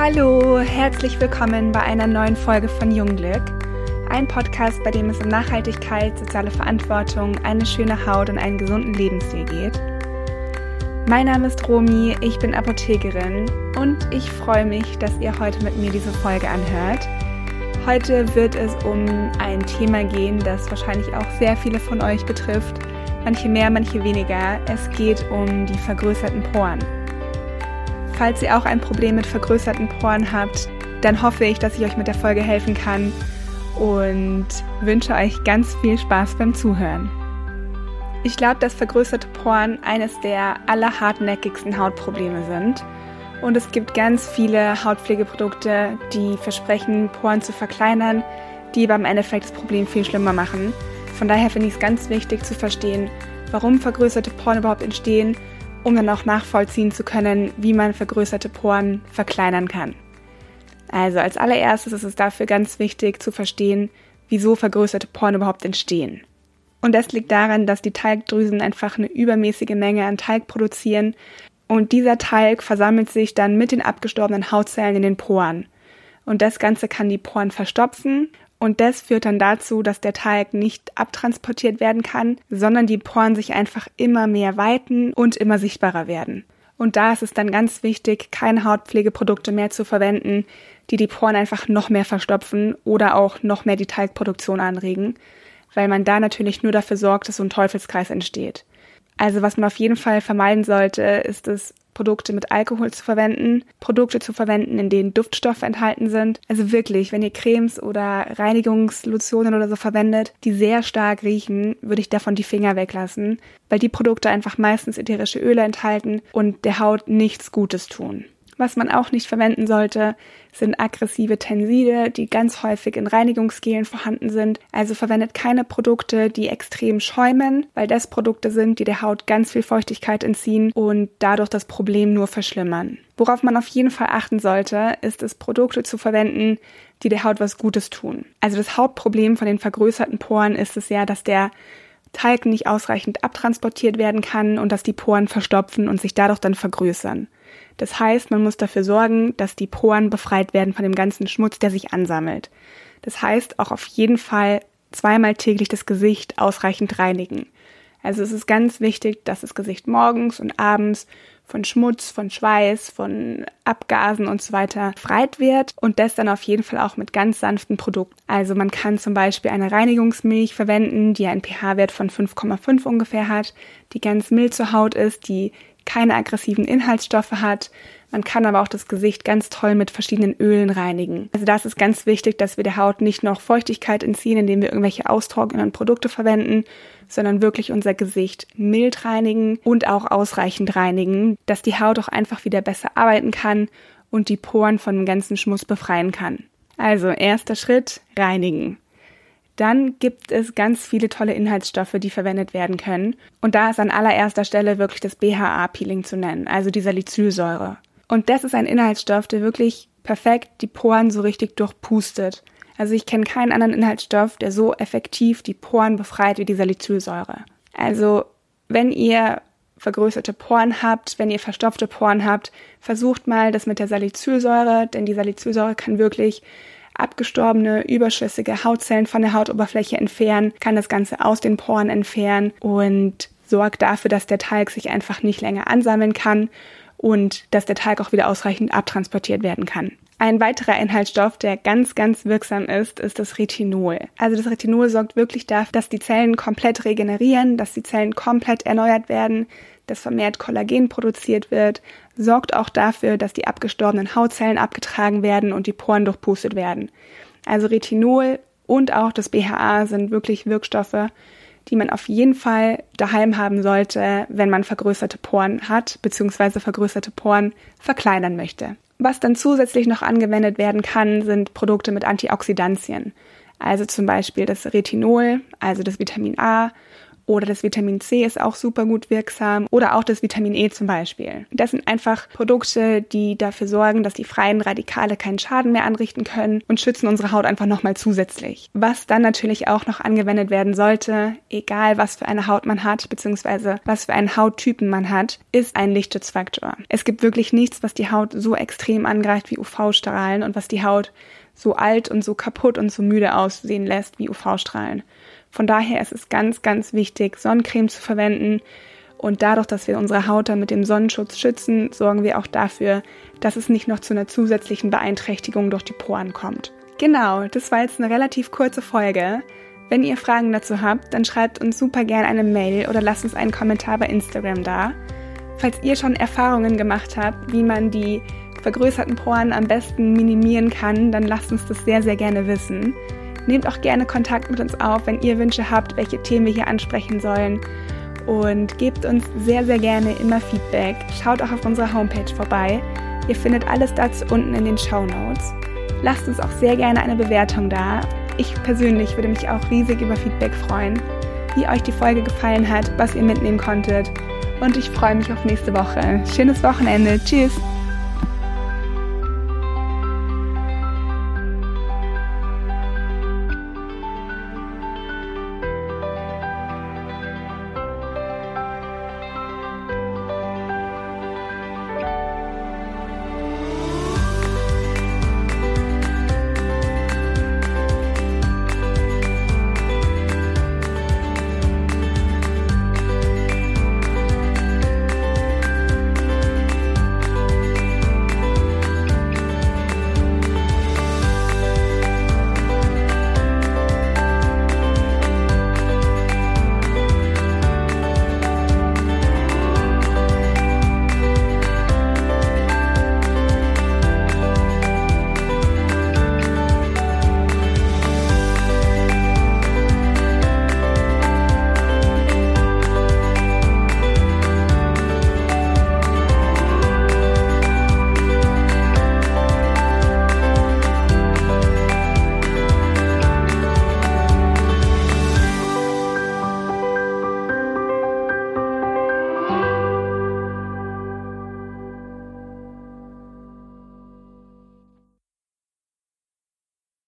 Hallo, herzlich willkommen bei einer neuen Folge von Jungglück. Ein Podcast, bei dem es um Nachhaltigkeit, soziale Verantwortung, eine schöne Haut und einen gesunden Lebensstil geht. Mein Name ist Romi, ich bin Apothekerin und ich freue mich, dass ihr heute mit mir diese Folge anhört. Heute wird es um ein Thema gehen, das wahrscheinlich auch sehr viele von euch betrifft. Manche mehr, manche weniger. Es geht um die vergrößerten Poren. Falls ihr auch ein Problem mit vergrößerten Poren habt, dann hoffe ich, dass ich euch mit der Folge helfen kann und wünsche euch ganz viel Spaß beim Zuhören. Ich glaube, dass vergrößerte Poren eines der allerhartnäckigsten Hautprobleme sind. Und es gibt ganz viele Hautpflegeprodukte, die versprechen, Poren zu verkleinern, die aber im Endeffekt das Problem viel schlimmer machen. Von daher finde ich es ganz wichtig zu verstehen, warum vergrößerte Poren überhaupt entstehen um dann auch nachvollziehen zu können, wie man vergrößerte Poren verkleinern kann. Also als allererstes ist es dafür ganz wichtig zu verstehen, wieso vergrößerte Poren überhaupt entstehen. Und das liegt daran, dass die Talgdrüsen einfach eine übermäßige Menge an Talg produzieren und dieser Talg versammelt sich dann mit den abgestorbenen Hautzellen in den Poren. Und das Ganze kann die Poren verstopfen und das führt dann dazu, dass der Talg nicht abtransportiert werden kann, sondern die Poren sich einfach immer mehr weiten und immer sichtbarer werden. Und da ist es dann ganz wichtig, keine Hautpflegeprodukte mehr zu verwenden, die die Poren einfach noch mehr verstopfen oder auch noch mehr die Talgproduktion anregen, weil man da natürlich nur dafür sorgt, dass so ein Teufelskreis entsteht. Also was man auf jeden Fall vermeiden sollte, ist es, Produkte mit Alkohol zu verwenden, Produkte zu verwenden, in denen Duftstoffe enthalten sind. Also wirklich, wenn ihr Cremes oder Reinigungslotionen oder so verwendet, die sehr stark riechen, würde ich davon die Finger weglassen, weil die Produkte einfach meistens ätherische Öle enthalten und der Haut nichts Gutes tun. Was man auch nicht verwenden sollte, sind aggressive Tenside, die ganz häufig in Reinigungsgelen vorhanden sind. Also verwendet keine Produkte, die extrem schäumen, weil das Produkte sind, die der Haut ganz viel Feuchtigkeit entziehen und dadurch das Problem nur verschlimmern. Worauf man auf jeden Fall achten sollte, ist es, Produkte zu verwenden, die der Haut was Gutes tun. Also das Hauptproblem von den vergrößerten Poren ist es ja, dass der Talg nicht ausreichend abtransportiert werden kann und dass die Poren verstopfen und sich dadurch dann vergrößern. Das heißt, man muss dafür sorgen, dass die Poren befreit werden von dem ganzen Schmutz, der sich ansammelt. Das heißt, auch auf jeden Fall zweimal täglich das Gesicht ausreichend reinigen. Also es ist ganz wichtig, dass das Gesicht morgens und abends von Schmutz, von Schweiß, von Abgasen und so weiter befreit wird und das dann auf jeden Fall auch mit ganz sanften Produkten. Also man kann zum Beispiel eine Reinigungsmilch verwenden, die einen pH-Wert von 5,5 ungefähr hat, die ganz mild zur Haut ist, die keine aggressiven Inhaltsstoffe hat. Man kann aber auch das Gesicht ganz toll mit verschiedenen Ölen reinigen. Also das ist ganz wichtig, dass wir der Haut nicht noch Feuchtigkeit entziehen, indem wir irgendwelche austrocknenden Produkte verwenden, sondern wirklich unser Gesicht mild reinigen und auch ausreichend reinigen, dass die Haut auch einfach wieder besser arbeiten kann und die Poren von dem ganzen Schmutz befreien kann. Also erster Schritt, reinigen. Dann gibt es ganz viele tolle Inhaltsstoffe, die verwendet werden können. Und da ist an allererster Stelle wirklich das BHA-Peeling zu nennen, also die Salicylsäure. Und das ist ein Inhaltsstoff, der wirklich perfekt die Poren so richtig durchpustet. Also ich kenne keinen anderen Inhaltsstoff, der so effektiv die Poren befreit wie die Salicylsäure. Also wenn ihr vergrößerte Poren habt, wenn ihr verstopfte Poren habt, versucht mal das mit der Salicylsäure, denn die Salicylsäure kann wirklich abgestorbene, überschüssige Hautzellen von der Hautoberfläche entfernen, kann das Ganze aus den Poren entfernen und sorgt dafür, dass der Talg sich einfach nicht länger ansammeln kann und dass der Talg auch wieder ausreichend abtransportiert werden kann. Ein weiterer Inhaltsstoff, der ganz, ganz wirksam ist, ist das Retinol. Also das Retinol sorgt wirklich dafür, dass die Zellen komplett regenerieren, dass die Zellen komplett erneuert werden, dass vermehrt Kollagen produziert wird, sorgt auch dafür, dass die abgestorbenen Hautzellen abgetragen werden und die Poren durchpustet werden. Also Retinol und auch das BHA sind wirklich Wirkstoffe, die man auf jeden Fall daheim haben sollte, wenn man vergrößerte Poren hat, beziehungsweise vergrößerte Poren verkleinern möchte. Was dann zusätzlich noch angewendet werden kann, sind Produkte mit Antioxidantien. Also zum Beispiel das Retinol, also das Vitamin A oder das Vitamin C ist auch super gut wirksam oder auch das Vitamin E zum Beispiel. Das sind einfach Produkte, die dafür sorgen, dass die freien Radikale keinen Schaden mehr anrichten können und schützen unsere Haut einfach nochmal zusätzlich. Was dann natürlich auch noch angewendet werden sollte, egal was für eine Haut man hat, beziehungsweise was für einen Hauttypen man hat, ist ein Lichtschutzfaktor. Es gibt wirklich nichts, was die Haut so extrem angreift wie UV-Strahlen und was die Haut so alt und so kaputt und so müde aussehen lässt wie UV-Strahlen. Von daher ist es ganz, ganz wichtig, Sonnencreme zu verwenden. Und dadurch, dass wir unsere Haut dann mit dem Sonnenschutz schützen, sorgen wir auch dafür, dass es nicht noch zu einer zusätzlichen Beeinträchtigung durch die Poren kommt. Genau, das war jetzt eine relativ kurze Folge. Wenn ihr Fragen dazu habt, dann schreibt uns super gerne eine Mail oder lasst uns einen Kommentar bei Instagram da. Falls ihr schon Erfahrungen gemacht habt, wie man die vergrößerten Poren am besten minimieren kann, dann lasst uns das sehr, sehr gerne wissen. Nehmt auch gerne Kontakt mit uns auf, wenn ihr Wünsche habt, welche Themen wir hier ansprechen sollen. Und gebt uns sehr, sehr gerne immer Feedback. Schaut auch auf unserer Homepage vorbei. Ihr findet alles dazu unten in den Show Notes. Lasst uns auch sehr gerne eine Bewertung da. Ich persönlich würde mich auch riesig über Feedback freuen, wie euch die Folge gefallen hat, was ihr mitnehmen konntet. Und ich freue mich auf nächste Woche. Schönes Wochenende. Tschüss.